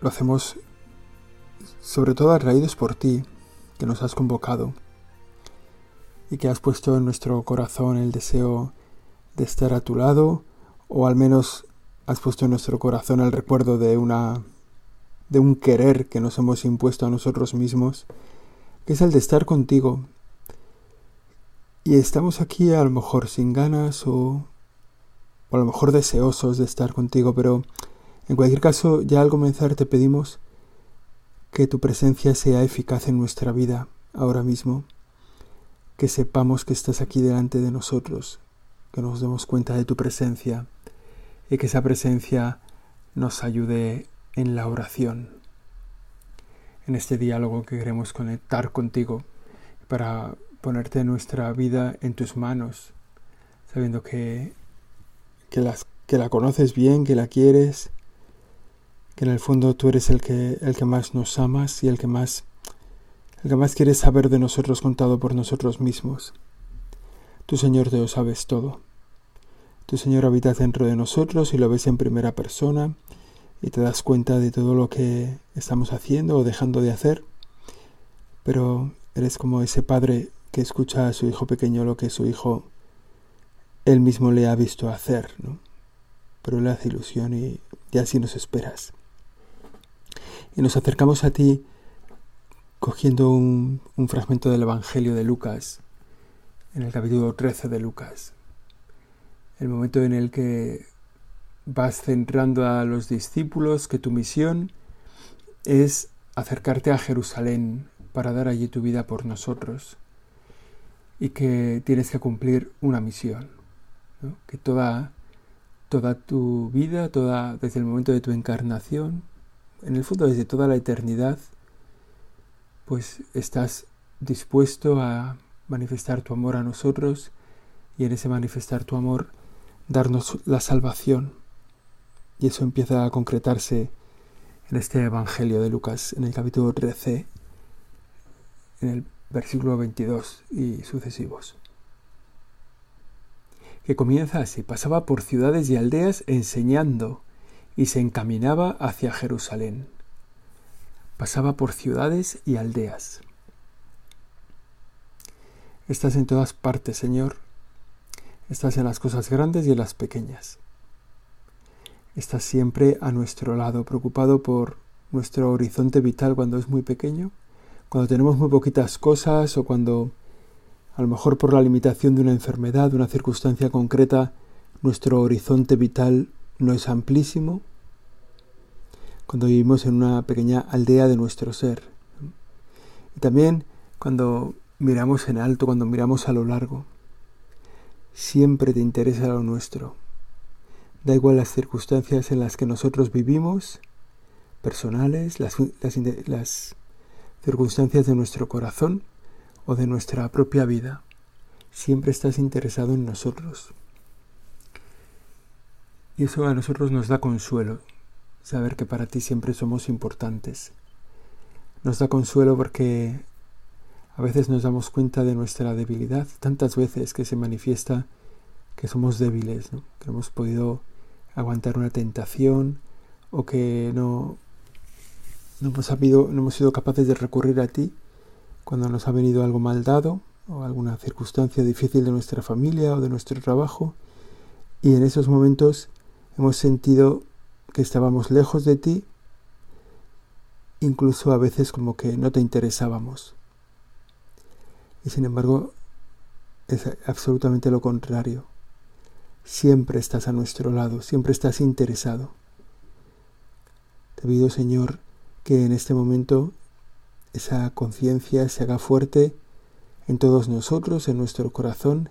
lo hacemos sobre todo atraídos por ti, que nos has convocado y que has puesto en nuestro corazón el deseo de estar a tu lado, o al menos has puesto en nuestro corazón el recuerdo de una de un querer que nos hemos impuesto a nosotros mismos, que es el de estar contigo. Y estamos aquí a lo mejor sin ganas o, o a lo mejor deseosos de estar contigo, pero en cualquier caso, ya al comenzar te pedimos que tu presencia sea eficaz en nuestra vida ahora mismo, que sepamos que estás aquí delante de nosotros, que nos demos cuenta de tu presencia y que esa presencia nos ayude en la oración, en este diálogo que queremos conectar contigo para ponerte nuestra vida en tus manos, sabiendo que, que, las, que la conoces bien, que la quieres que en el fondo tú eres el que, el que más nos amas y el que más, el que más quieres saber de nosotros contado por nosotros mismos. Tu Señor Dios sabes todo. Tu Señor habita dentro de nosotros y lo ves en primera persona y te das cuenta de todo lo que estamos haciendo o dejando de hacer. Pero eres como ese padre que escucha a su hijo pequeño lo que su hijo él mismo le ha visto hacer, ¿no? Pero le hace ilusión y, y así nos esperas y nos acercamos a ti cogiendo un, fragmento del Evangelio de Lucas, en el capítulo 13 de Lucas, el momento en el que vas centrando a los discípulos que tu misión es acercarte a Jerusalén para dar allí tu vida por nosotros y que tienes que cumplir una misión, que toda, toda tu vida, toda, desde el momento de tu encarnación, en el fondo desde toda la eternidad, pues estás dispuesto a manifestar tu amor a nosotros y en ese manifestar tu amor darnos la salvación. Y eso empieza a concretarse en este Evangelio de Lucas, en el capítulo 13, en el versículo 22 y sucesivos. Que comienza así, pasaba por ciudades y aldeas enseñando y se encaminaba hacia Jerusalén. Pasaba por ciudades y aldeas. Estás en todas partes, Señor. Estás en las cosas grandes y en las pequeñas. Estás siempre a nuestro lado, preocupado por nuestro horizonte vital cuando es muy pequeño, cuando tenemos muy poquitas cosas o cuando, a lo mejor por la limitación de una enfermedad, de una circunstancia concreta, nuestro horizonte vital no es amplísimo, cuando vivimos en una pequeña aldea de nuestro ser. Y también cuando miramos en alto, cuando miramos a lo largo. Siempre te interesa lo nuestro. Da igual las circunstancias en las que nosotros vivimos, personales, las, las circunstancias de nuestro corazón o de nuestra propia vida. Siempre estás interesado en nosotros. Y eso a nosotros nos da consuelo, saber que para ti siempre somos importantes. Nos da consuelo porque a veces nos damos cuenta de nuestra debilidad, tantas veces que se manifiesta que somos débiles, que hemos podido aguantar una tentación o que no, no, hemos sabido, no hemos sido capaces de recurrir a ti cuando nos ha venido algo mal dado o alguna circunstancia difícil de nuestra familia o de nuestro trabajo y en esos momentos Hemos sentido que estábamos lejos de ti, incluso a veces como que no te interesábamos. Y sin embargo, es absolutamente lo contrario. Siempre estás a nuestro lado, siempre estás interesado. Te pido, Señor, que en este momento esa conciencia se haga fuerte en todos nosotros, en nuestro corazón,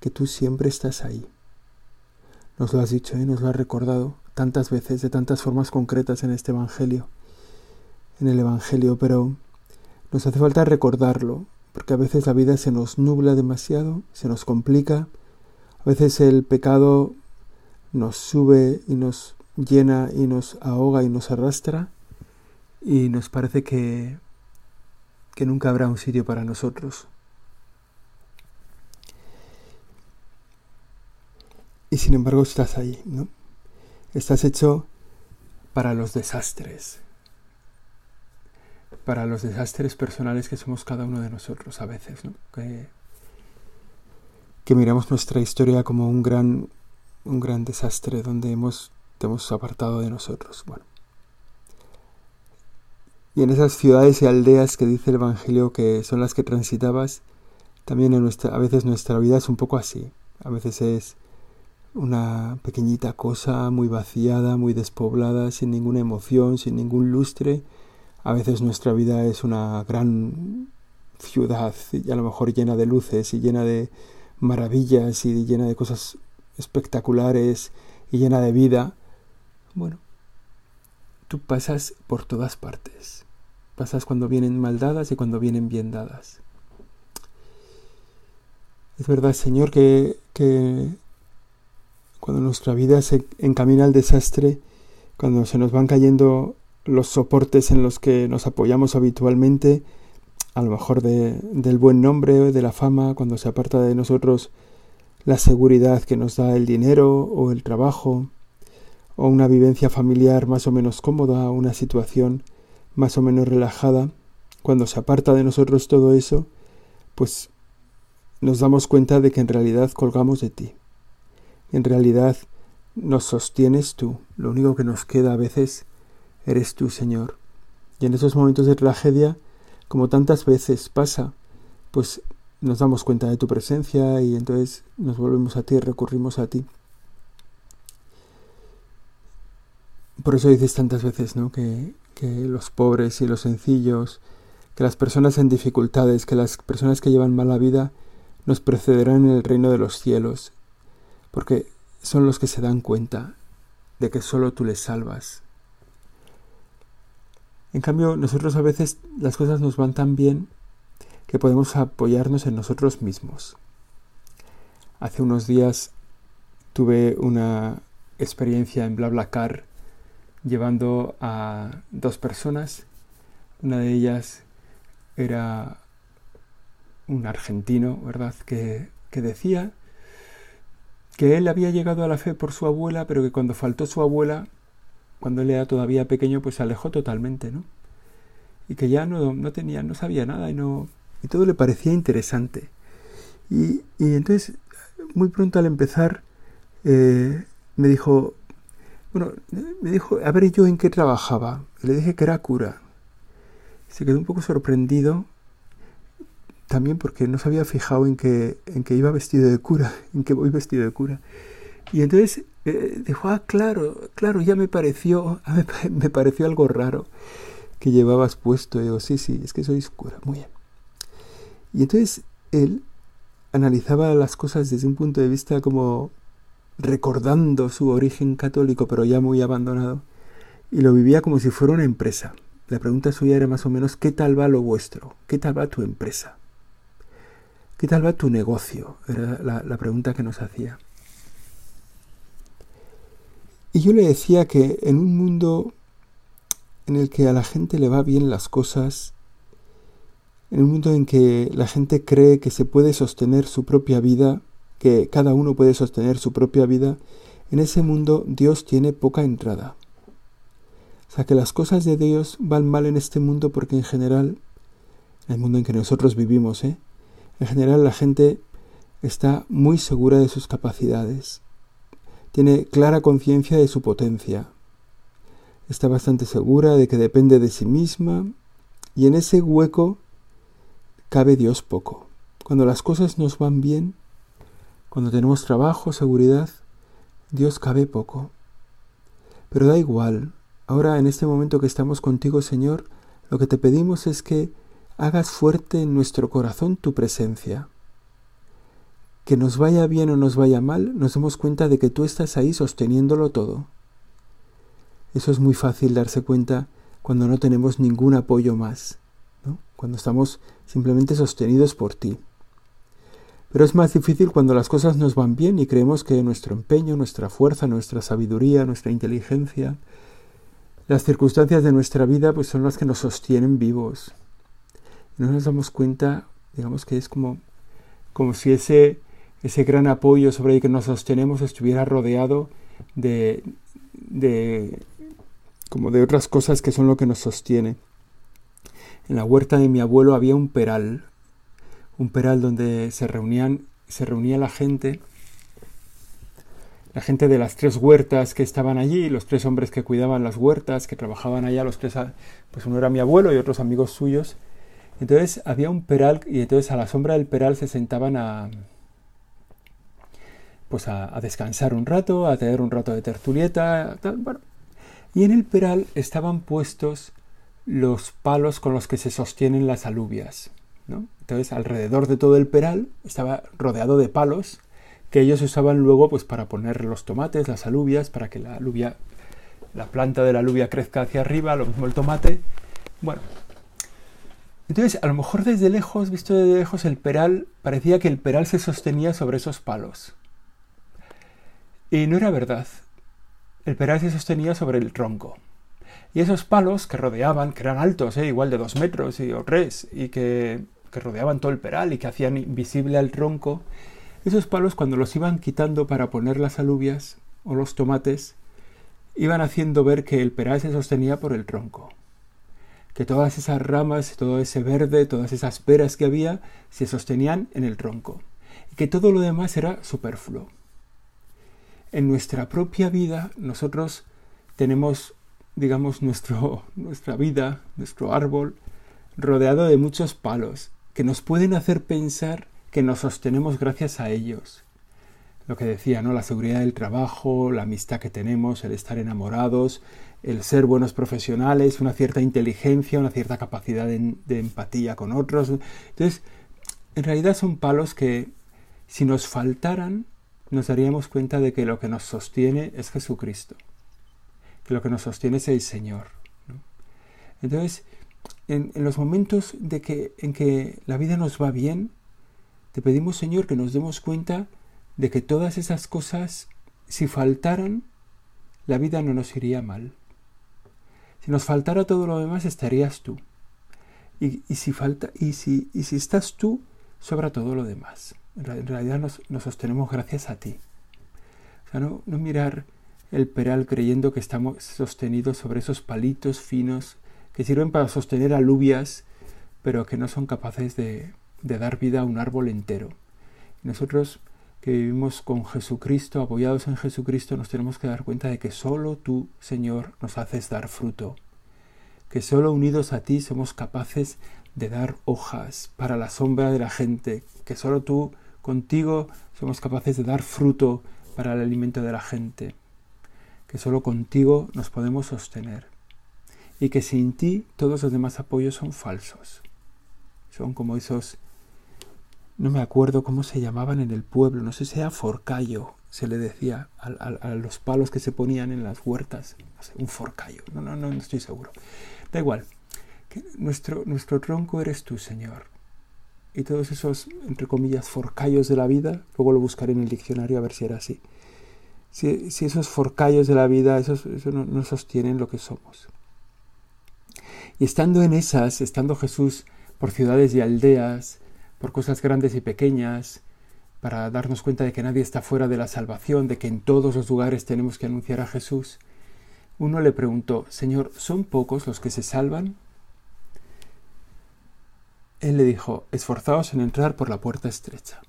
que tú siempre estás ahí. Nos lo has dicho y nos lo has recordado tantas veces, de tantas formas concretas en este Evangelio. en el Evangelio, pero nos hace falta recordarlo, porque a veces la vida se nos nubla demasiado, se nos complica, a veces el pecado nos sube y nos llena y nos ahoga y nos arrastra y nos parece que, que nunca habrá un sitio para nosotros. Y sin embargo estás ahí, ¿no? Estás hecho para los desastres, para los desastres personales que somos cada uno de nosotros a veces, ¿no? Que, miramos nuestra historia como un gran, un gran desastre donde hemos, te hemos apartado de nosotros. Bueno. Y en esas ciudades y aldeas que dice el Evangelio que son las que transitabas, también a veces nuestra vida es un poco así. A veces es una pequeñita cosa muy vaciada, muy despoblada, sin ninguna emoción, sin ningún lustre, a veces nuestra vida es una gran ciudad y a lo mejor llena de luces y llena de maravillas y llena de cosas espectaculares y llena de vida. Bueno, tú pasas por todas partes. Pasas cuando vienen mal dadas y cuando vienen bien dadas. Es verdad, Señor, que, que cuando nuestra vida se encamina al desastre, cuando se nos van cayendo los soportes en los que nos apoyamos habitualmente, a lo mejor de, del buen nombre, de la fama, cuando se aparta de nosotros la seguridad que nos da el dinero o el trabajo, o una vivencia familiar más o menos cómoda, una situación más o menos relajada, cuando se aparta de nosotros todo eso, pues nos damos cuenta de que en realidad colgamos de ti. En realidad nos sostienes tú. Lo único que nos queda a veces eres tú, Señor. Y en esos momentos de tragedia, como tantas veces pasa, pues nos damos cuenta de tu presencia y entonces nos volvemos a ti, recurrimos a ti. Por eso dices tantas veces, ¿no? Que, que los pobres y los sencillos, que las personas en dificultades, que las personas que llevan mala vida, nos precederán en el reino de los cielos, porque son los que se dan cuenta de que solo tú les salvas, en cambio, nosotros a veces las cosas nos van tan bien que podemos apoyarnos en nosotros mismos. Hace unos días tuve una experiencia en BlaBlaCar llevando a dos personas. Una de ellas era un argentino, ¿verdad?, que, que decía que él había llegado a la fe por su abuela, pero que cuando faltó su abuela cuando él era todavía pequeño, pues se alejó totalmente, ¿no? Y que ya no, no tenía, no sabía nada y no. Y todo le parecía interesante. Y, y entonces, muy pronto al empezar, eh, me dijo, bueno, me dijo, a ver yo en qué trabajaba. Le dije que era cura. Se quedó un poco sorprendido, también porque no se había fijado en que, en que iba vestido de cura, en que voy vestido de cura. Y entonces eh, dijo, ah, claro, claro, ya me pareció, me pareció algo raro que llevabas puesto. Y digo, sí, sí, es que soy cura, muy bien. Y entonces él analizaba las cosas desde un punto de vista como recordando su origen católico, pero ya muy abandonado, y lo vivía como si fuera una empresa. La pregunta suya era más o menos, ¿qué tal va lo vuestro? ¿Qué tal va tu empresa? ¿Qué tal va tu negocio? Era la pregunta que nos hacía. Y yo le decía que en un mundo en el que a la gente le va bien las cosas, en un mundo en que la gente cree que se puede sostener su propia vida, que cada uno puede sostener su propia vida, en ese mundo Dios tiene poca entrada. O sea que las cosas de Dios van mal en este mundo porque en general, en el mundo en que nosotros vivimos, ¿eh? En general la gente está muy segura de sus capacidades tiene clara conciencia de su potencia. Está bastante segura de que depende de sí misma y en ese hueco cabe Dios poco. Cuando las cosas nos van bien, cuando tenemos trabajo, seguridad, Dios cabe poco. Pero da igual. Ahora, en este momento que estamos contigo, Señor, lo que te pedimos es que hagas fuerte en nuestro corazón tu presencia que nos vaya bien o nos vaya mal, nos damos cuenta de que tú estás ahí sosteniéndolo todo. Eso es muy fácil darse cuenta cuando no tenemos ningún apoyo más, ¿no? cuando estamos simplemente sostenidos por ti. Pero es más difícil cuando las cosas nos van bien y creemos que nuestro empeño, nuestra fuerza, nuestra sabiduría, nuestra inteligencia, las circunstancias de nuestra vida pues son las que nos sostienen vivos. No nos damos cuenta, digamos que es como, como si ese, ese gran apoyo sobre el que nos sostenemos estuviera rodeado de, de, como de otras cosas que son lo que nos sostiene. En la huerta de mi abuelo había un peral, un peral donde se reunían, se reunía la gente, la gente de las tres huertas que estaban allí, los tres hombres que cuidaban las huertas, que trabajaban allá, los tres, pues uno era mi abuelo y otros amigos suyos. Entonces había un peral y entonces a la sombra del peral se sentaban a, pues a, descansar un rato, a tener un rato de tertulieta, Y en el peral estaban puestos los palos con los que se sostienen las alubias. Entonces, alrededor de todo el peral estaba rodeado de palos que ellos usaban luego pues, para poner los tomates, las alubias, para que la alubia, la planta de la alubia crezca hacia arriba, lo mismo el tomate. Bueno, entonces a lo mejor desde lejos, visto desde lejos, el peral parecía que el peral se sostenía sobre esos palos. Y no era verdad. El peral se sostenía sobre el tronco. Y esos palos que rodeaban, que eran altos, ¿eh? igual de dos metros y, o tres, y que, que rodeaban todo el peral y que hacían invisible al tronco, esos palos cuando los iban quitando para poner las alubias o los tomates, iban haciendo ver que el peral se sostenía por el tronco. Que todas esas ramas, todo ese verde, todas esas peras que había, se sostenían en el tronco. Y que todo lo demás era superfluo. En nuestra propia vida nosotros tenemos digamos, nuestro, nuestra vida, nuestro árbol, rodeado de muchos palos, que nos pueden hacer pensar que nos sostenemos gracias a ellos. Lo que decía, ¿no? La seguridad del trabajo, la amistad que tenemos, el estar enamorados, el ser buenos profesionales, una cierta inteligencia, una cierta capacidad de, empatía con otros. Entonces, en realidad son palos que, si nos faltaran, nos daríamos cuenta de que lo que nos sostiene es Jesucristo que lo que nos sostiene es el Señor. Entonces, en, los momentos de que, en que la vida nos va bien, te pedimos, Señor, que nos demos cuenta de que todas esas cosas, si faltaran, la vida no nos iría mal. Si nos faltara todo lo demás, estarías tú. Y, si, falta, y, si, y si estás tú, sobra todo lo demás. En realidad nos, sostenemos gracias a ti. O sea, no, no mirar el peral creyendo que estamos sostenidos sobre esos palitos finos que sirven para sostener alubias, pero que no son capaces de, dar vida a un árbol entero. nosotros que vivimos con Jesucristo, apoyados en Jesucristo, nos tenemos que dar cuenta de que solo tú, Señor, nos haces dar fruto, que solo unidos a ti somos capaces de dar hojas para la sombra de la gente, que solo tú, contigo, somos capaces de dar fruto para el alimento de la gente. Que solo contigo nos podemos sostener. Y que sin ti todos los demás apoyos son falsos. Son como esos, no me acuerdo cómo se llamaban en el pueblo, no sé si era forcayo, se le decía a, los palos que se ponían en las huertas, un forcayo, no, no, no, no estoy seguro. Da igual, nuestro, nuestro tronco eres tú, Señor. Y todos esos, entre comillas, forcayos de la vida, luego lo buscaré en el diccionario a ver si era así si, esos forcallos de la vida, esos, eso no, sostienen lo que somos. Y estando en esas, estando Jesús por ciudades y aldeas, por cosas grandes y pequeñas, para darnos cuenta de que nadie está fuera de la salvación, de que en todos los lugares tenemos que anunciar a Jesús, uno le preguntó, Señor, ¿son pocos los que se salvan? Él le dijo, esforzaos en entrar por la puerta estrecha.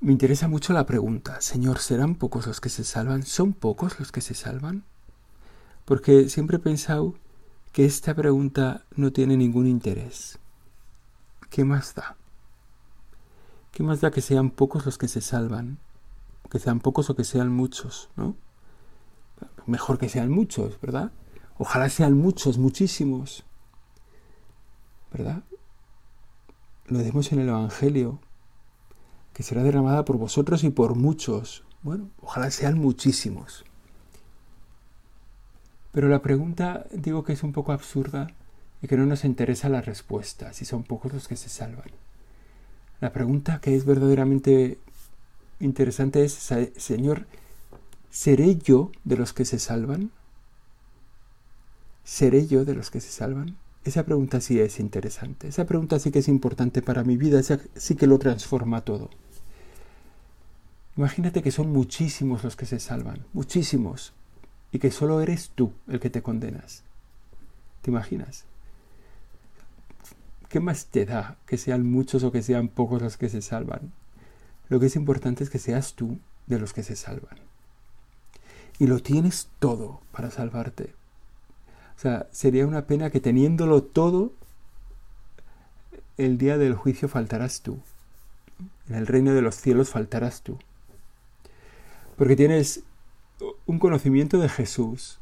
Me interesa mucho la pregunta, Señor, ¿serán pocos los que se salvan? ¿Son pocos los que se salvan? Porque siempre he pensado que esta pregunta no tiene ningún interés. ¿Qué más da? ¿Qué más da que sean pocos los que se salvan? Que sean pocos o que sean muchos, ¿no? Mejor que sean muchos, ¿verdad? Ojalá sean muchos, muchísimos. ¿Verdad? Lo decimos en el Evangelio, que será derramada por vosotros y por muchos. Bueno, ojalá sean muchísimos. Pero la pregunta digo que es un poco absurda y que no nos interesa la respuesta, si son pocos los que se salvan. La pregunta que es verdaderamente interesante es, Señor, ¿seré yo de los que se salvan? ¿Seré yo de los que se salvan? Esa pregunta sí es interesante, esa pregunta sí que es importante para mi vida, esa sí que lo transforma todo. Imagínate que son muchísimos los que se salvan, muchísimos, y que solo eres tú el que te condenas. ¿Te imaginas? ¿Qué más te da que sean muchos o que sean pocos los que se salvan? Lo que es importante es que seas tú de los que se salvan. Y lo tienes todo para salvarte. O sea, sería una pena que teniéndolo todo, el día del juicio faltarás tú. En el reino de los cielos faltarás tú. Porque tienes un conocimiento de Jesús.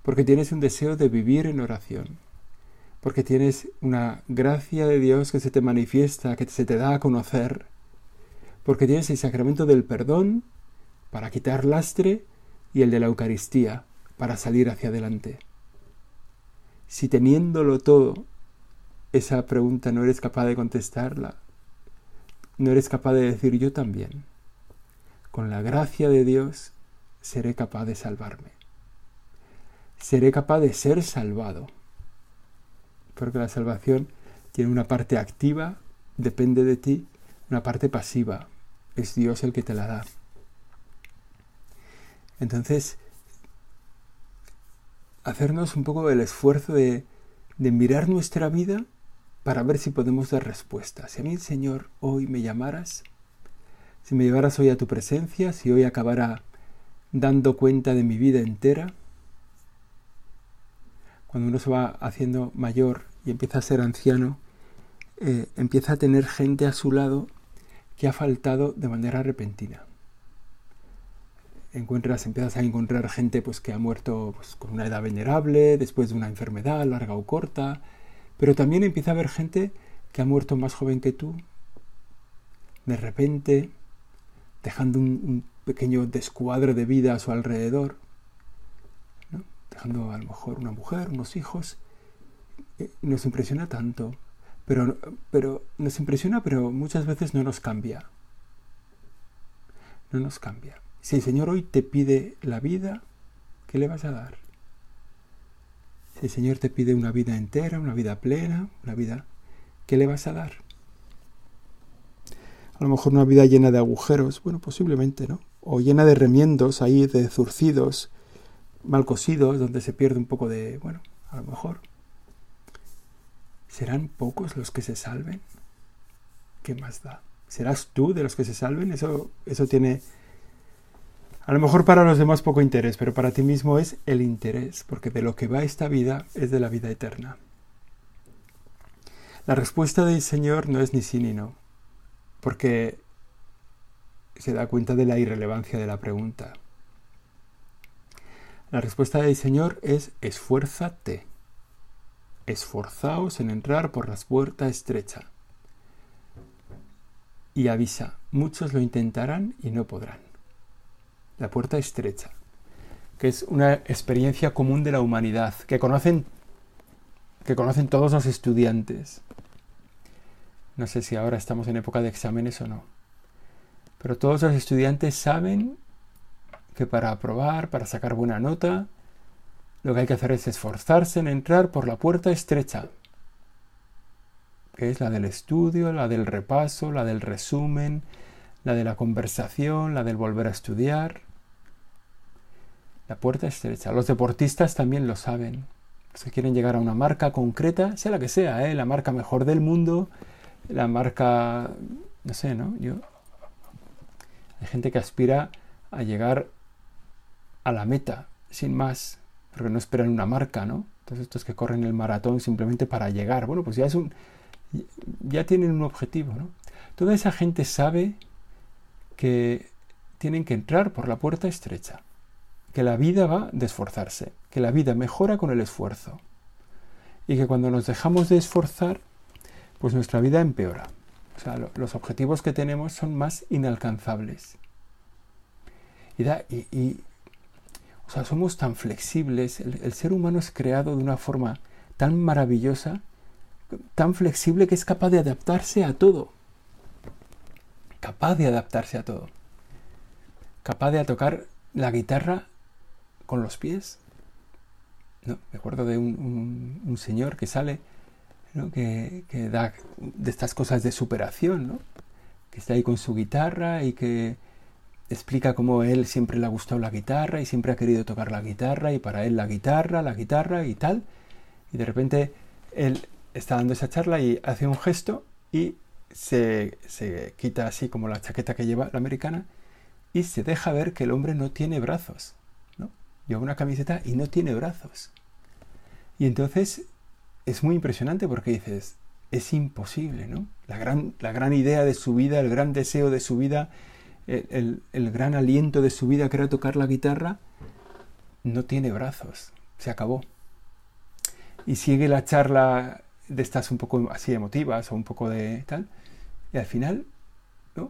Porque tienes un deseo de vivir en oración porque tienes una gracia de Dios que se te manifiesta, que se te da a conocer, porque tienes el sacramento del perdón para quitar lastre y el de la Eucaristía para salir hacia adelante. Si teniéndolo todo, esa pregunta no eres capaz de contestarla, no eres capaz de decir yo también, con la gracia de Dios seré capaz de salvarme. Seré capaz de ser salvado porque la salvación tiene una parte activa, depende de ti, una parte pasiva, es Dios el que te la da. Entonces, hacernos un poco el esfuerzo de, de mirar nuestra vida para ver si podemos dar respuesta. Si a mí, Señor, hoy me llamaras, si me llevaras hoy a tu presencia, si hoy acabara dando cuenta de mi vida entera, cuando uno se va haciendo mayor y empieza a ser anciano, eh, empieza a tener gente a su lado que ha faltado de manera repentina. Encuentras, empiezas a encontrar gente pues, que ha muerto pues, con una edad venerable, después de una enfermedad larga o corta, pero también empieza a haber gente que ha muerto más joven que tú, de repente, dejando un, pequeño descuadro de vida a su alrededor, dejando a lo mejor una mujer, unos hijos, eh, nos impresiona tanto, pero, pero nos impresiona, pero muchas veces no nos cambia. No nos cambia. Si el Señor hoy te pide la vida, ¿qué le vas a dar? Si el Señor te pide una vida entera, una vida plena, una vida, ¿qué le vas a dar? A lo mejor una vida llena de agujeros, bueno, posiblemente, ¿no? O llena de remiendos ahí, de zurcidos, mal cosidos, donde se pierde un poco de, bueno, a lo mejor. ¿Serán pocos los que se salven? ¿Qué más da? ¿Serás tú de los que se salven? Eso, eso tiene, a lo mejor para los demás poco interés, pero para ti mismo es el interés, porque de lo que va esta vida es de la vida eterna. La respuesta del Señor no es ni sí ni no, porque se da cuenta de la irrelevancia de la pregunta. La respuesta del Señor es esfuérzate esforzaos en entrar por la puerta estrecha. Y avisa, muchos lo intentarán y no podrán. La puerta estrecha, que es una experiencia común de la humanidad, que conocen, que conocen todos los estudiantes. No sé si ahora estamos en época de exámenes o no. Pero todos los estudiantes saben que para aprobar, para sacar buena nota, lo que hay que hacer es esforzarse en entrar por la puerta estrecha, que es la del estudio, la del repaso, la del resumen, la de la conversación, la del volver a estudiar. La puerta estrecha. Los deportistas también lo saben. Si quieren llegar a una marca concreta, sea la que sea, ¿eh? la marca mejor del mundo, la marca, no sé, ¿no? Yo, hay gente que aspira a llegar a la meta, sin más porque no esperan una marca, ¿no? Entonces estos que corren el maratón simplemente para llegar, bueno, pues ya es un, ya tienen un objetivo, ¿no? Toda esa gente sabe que tienen que entrar por la puerta estrecha, que la vida va de esforzarse, que la vida mejora con el esfuerzo y que cuando nos dejamos de esforzar, pues nuestra vida empeora. O sea, los objetivos que tenemos son más inalcanzables. Y, da, y, O sea, somos tan flexibles, el, ser humano es creado de una forma tan maravillosa, tan flexible que es capaz de adaptarse a todo. Capaz de adaptarse a todo. Capaz de tocar la guitarra con los pies. ¿No? Me acuerdo de un, señor que sale, que, que, da de estas cosas de superación, ¿no? que está ahí con su guitarra y que explica cómo él siempre le ha gustado la guitarra y siempre ha querido tocar la guitarra y para él la guitarra, la guitarra y tal. Y de repente él está dando esa charla y hace un gesto y se, se quita así como la chaqueta que lleva la americana y se deja ver que el hombre no tiene brazos. ¿no? Lleva una camiseta y no tiene brazos. Y entonces es muy impresionante porque dices, es imposible, ¿no? La gran, la gran idea de su vida, el gran deseo de su vida el, gran aliento de su vida que era tocar la guitarra, no tiene brazos, se acabó. Y sigue la charla de estas un poco así emotivas o un poco de tal, y al final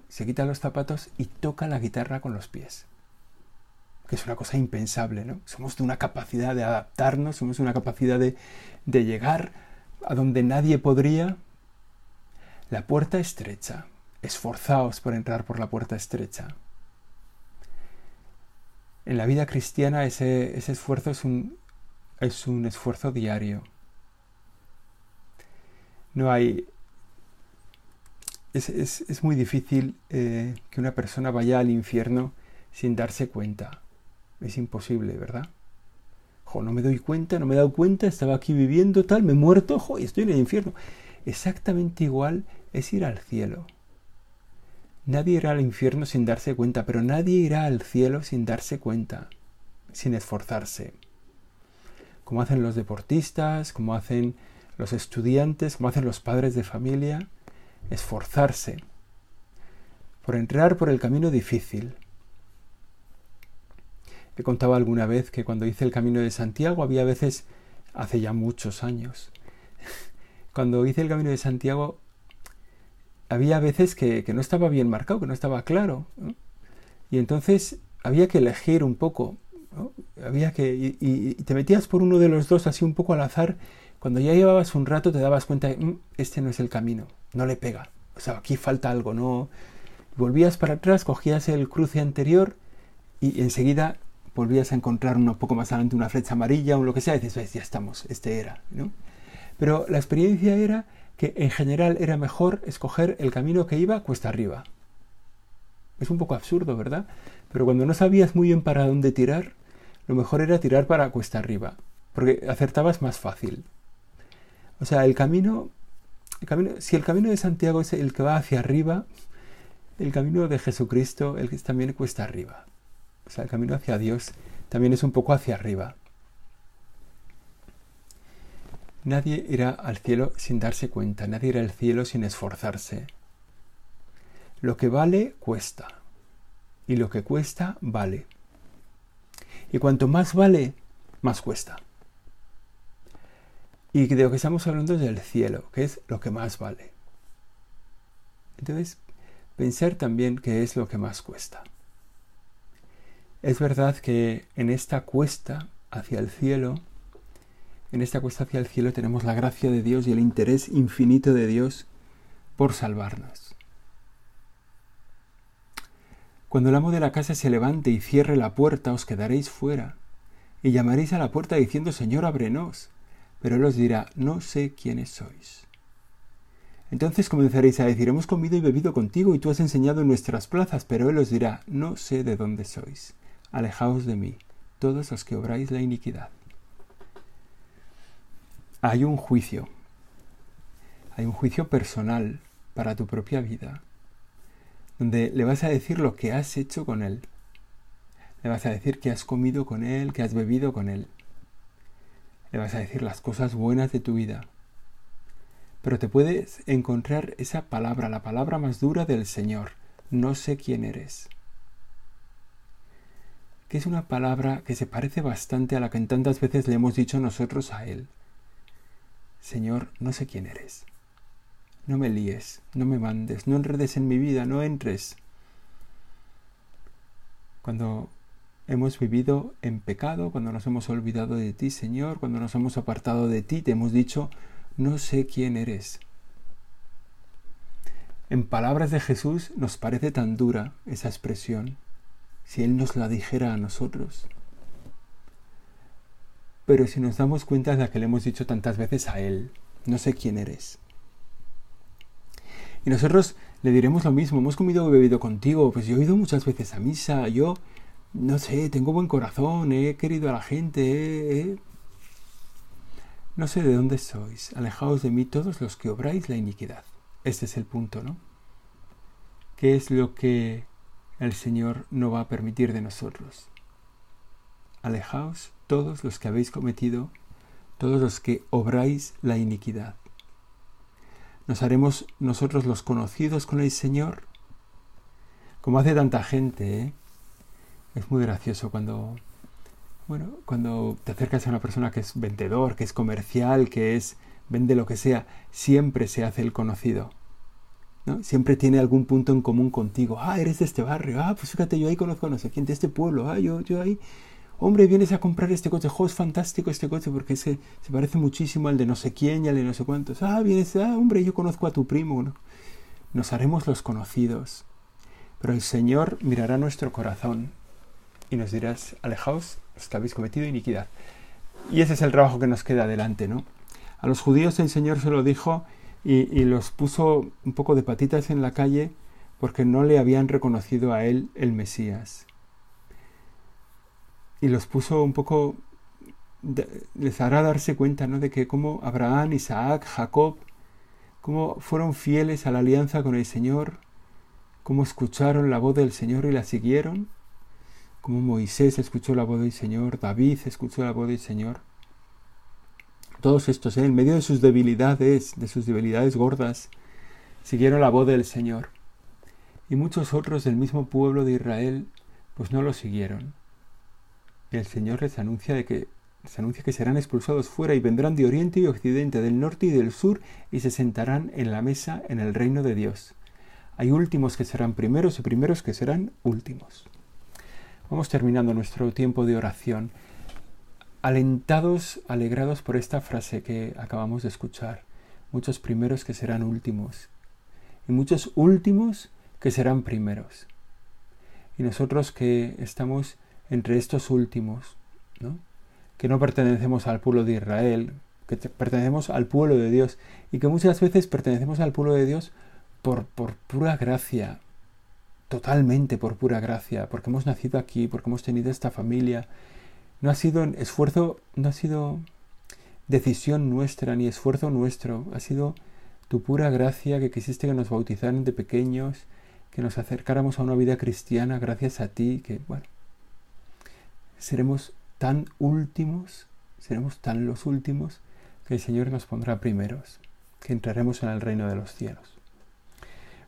se quita los zapatos y toca la guitarra con los pies. Que es una cosa impensable, ¿no? Somos de una capacidad de adaptarnos, somos de una capacidad de, de llegar a donde nadie podría. La puerta estrecha, esforzaos por entrar por la puerta estrecha. En la vida cristiana ese, esfuerzo es un, es esfuerzo diario. No hay... Es, muy difícil eh, que una persona vaya al infierno sin darse cuenta. Es imposible, ¿verdad? Jo, no me doy cuenta, no me he dado cuenta, estaba aquí viviendo tal, me he muerto, jo, y estoy en el infierno. Exactamente igual es ir al cielo. Nadie irá al infierno sin darse cuenta, pero nadie irá al cielo sin darse cuenta, sin esforzarse. Como hacen los deportistas, como hacen los estudiantes, como hacen los padres de familia, esforzarse por entrar por el camino difícil. He contado alguna vez que cuando hice el camino de Santiago había veces, hace ya muchos años, cuando hice el camino de Santiago había veces que, no estaba bien marcado, que no estaba claro. Y entonces había que elegir un poco. Había que, y, te metías por uno de los dos así un poco al azar. Cuando ya llevabas un rato te dabas cuenta mm, este no es el camino, no le pega. O sea, aquí falta algo, ¿no? Volvías para atrás, cogías el cruce anterior y enseguida volvías a encontrar un poco más adelante una flecha amarilla o lo que sea y dices, ya estamos, este era, ¿no? Pero la experiencia era que en general era mejor escoger el camino que iba cuesta arriba. Es un poco absurdo, ¿verdad? Pero cuando no sabías muy bien para dónde tirar, lo mejor era tirar para cuesta arriba, porque acertabas más fácil. O sea, el camino, si el camino de Santiago es el que va hacia arriba, el camino de Jesucristo el que también cuesta arriba. O sea, el camino hacia Dios también es un poco hacia arriba. Nadie irá al cielo sin darse cuenta, nadie irá al cielo sin esforzarse. Lo que vale cuesta, y lo que cuesta vale. Y cuanto más vale, más cuesta. Y de lo que estamos hablando es del cielo, que es lo que más vale. Entonces, pensar también que es lo que más cuesta. Es verdad que en esta cuesta hacia el cielo en esta cuesta hacia el cielo tenemos la gracia de Dios y el interés infinito de Dios por salvarnos. Cuando el amo de la casa se levante y cierre la puerta, os quedaréis fuera, y llamaréis a la puerta diciendo, Señor, ábrenos. Pero él os dirá, no sé quiénes sois. Entonces comenzaréis a decir, hemos comido y bebido contigo y tú has enseñado en nuestras plazas, pero él os dirá, no sé de dónde sois. Alejaos de mí, todos los que obráis la iniquidad hay un juicio. Hay un juicio personal para tu propia vida, donde le vas a decir lo que has hecho con él. Le vas a decir que has comido con él, que has bebido con él. Le vas a decir las cosas buenas de tu vida. Pero te puedes encontrar esa palabra, la palabra más dura del Señor. No sé quién eres. Que es una palabra que se parece bastante a la que tantas veces le hemos dicho nosotros a Él. Señor, no sé quién eres. No me líes, no me mandes, no enredes en mi vida, no entres. Cuando hemos vivido en pecado, cuando nos hemos olvidado de ti, Señor, cuando nos hemos apartado de ti, te hemos dicho, no sé quién eres. En palabras de Jesús nos parece tan dura esa expresión, si Él nos la dijera a nosotros. Pero si nos damos cuenta de que le hemos dicho tantas veces a Él, no sé quién eres. Y nosotros le diremos lo mismo, hemos comido o bebido contigo, pues yo he ido muchas veces a misa, yo, no sé, tengo buen corazón, he querido a la gente, No sé de dónde sois, alejaos de mí todos los que obráis la iniquidad. Este es el punto, ¿no? ¿Qué es lo que el Señor no va a permitir de nosotros? Alejaos todos los que habéis cometido, todos los que obráis la iniquidad. ¿Nos haremos nosotros los conocidos con el Señor? Como hace tanta gente, ¿eh? Es muy gracioso cuando, bueno, cuando te acercas a una persona que es vendedor, que es comercial, que es vende lo que sea, siempre se hace el conocido. ¿no? Siempre tiene algún punto en común contigo. Ah, eres de este barrio. Ah, pues fíjate, yo ahí conozco a no sé quién de este pueblo. Ah, yo, yo ahí hombre, vienes a comprar este coche, jo, es fantástico este coche porque se, parece muchísimo al de no sé quién y al de no sé cuántos. Ah, vienes, ah, hombre, yo conozco a tu primo. ¿no? Nos haremos los conocidos. Pero el Señor mirará nuestro corazón y nos dirás, alejaos los que habéis cometido iniquidad. Y ese es el trabajo que nos queda adelante, ¿no? A los judíos el Señor se lo dijo y los puso un poco de patitas en la calle porque no le habían reconocido a él el Mesías y los puso un poco, les hará darse cuenta ¿no? de que como Abraham, Isaac, Jacob, cómo fueron fieles a la alianza con el Señor, cómo escucharon la voz del Señor y la siguieron, como Moisés escuchó la voz del Señor, David escuchó la voz del Señor. Todos estos, ¿eh? en medio de sus debilidades, de sus debilidades gordas, siguieron la voz del Señor. Y muchos otros del mismo pueblo de Israel, pues no lo siguieron el Señor les anuncia de que se anuncia que serán expulsados fuera y vendrán de oriente y occidente, del norte y del sur, y se sentarán en la mesa en el reino de Dios. Hay últimos que serán primeros y primeros que serán últimos. Vamos terminando nuestro tiempo de oración, alentados, alegrados por esta frase que acabamos de escuchar. Muchos primeros que serán últimos y muchos últimos que serán primeros. Y nosotros que estamos entre estos últimos, ¿no? que no pertenecemos al pueblo de Israel, que pertenecemos al pueblo de Dios y que muchas veces pertenecemos al pueblo de Dios por, por pura gracia, totalmente por pura gracia, porque hemos nacido aquí, porque hemos tenido esta familia. No ha sido esfuerzo, no ha sido decisión nuestra ni esfuerzo nuestro, ha sido tu pura gracia que quisiste que nos bautizaran de pequeños, que nos acercáramos a una vida cristiana gracias a ti, que bueno, seremos tan últimos, seremos tan los últimos, que el Señor nos pondrá primeros, que entraremos en el reino de los cielos.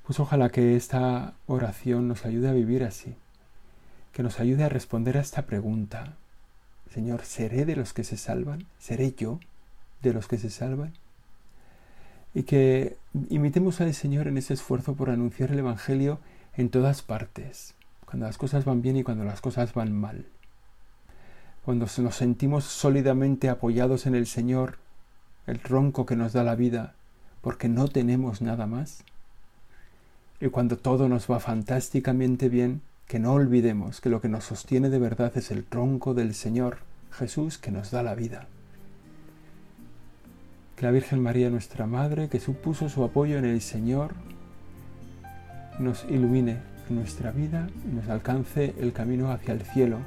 Pues ojalá que esta oración nos ayude a vivir así, que nos ayude a responder a esta pregunta. Señor, ¿seré de los que se salvan? ¿Seré yo de los que se salvan? Y que imitemos al Señor en ese esfuerzo por anunciar el Evangelio en todas partes, cuando las cosas van bien y cuando las cosas van mal cuando nos sentimos sólidamente apoyados en el Señor, el tronco que nos da la vida, porque no tenemos nada más. Y cuando todo nos va fantásticamente bien, que no olvidemos que lo que nos sostiene de verdad es el tronco del Señor, Jesús, que nos da la vida. Que la Virgen María, nuestra Madre, que supuso su apoyo en el Señor, nos ilumine en nuestra vida y nos alcance el camino hacia el cielo,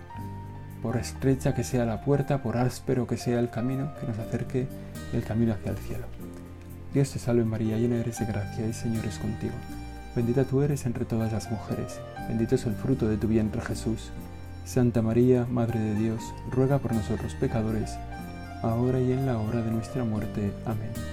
por estrecha que sea la puerta, por áspero que sea el camino, que nos acerque el camino hacia el cielo. Dios te salve María, llena eres de gracia, el Señor es contigo. Bendita tú eres entre todas las mujeres, bendito es el fruto de tu vientre Jesús. Santa María, Madre de Dios, ruega por nosotros pecadores, ahora y en la hora de nuestra muerte. Amén.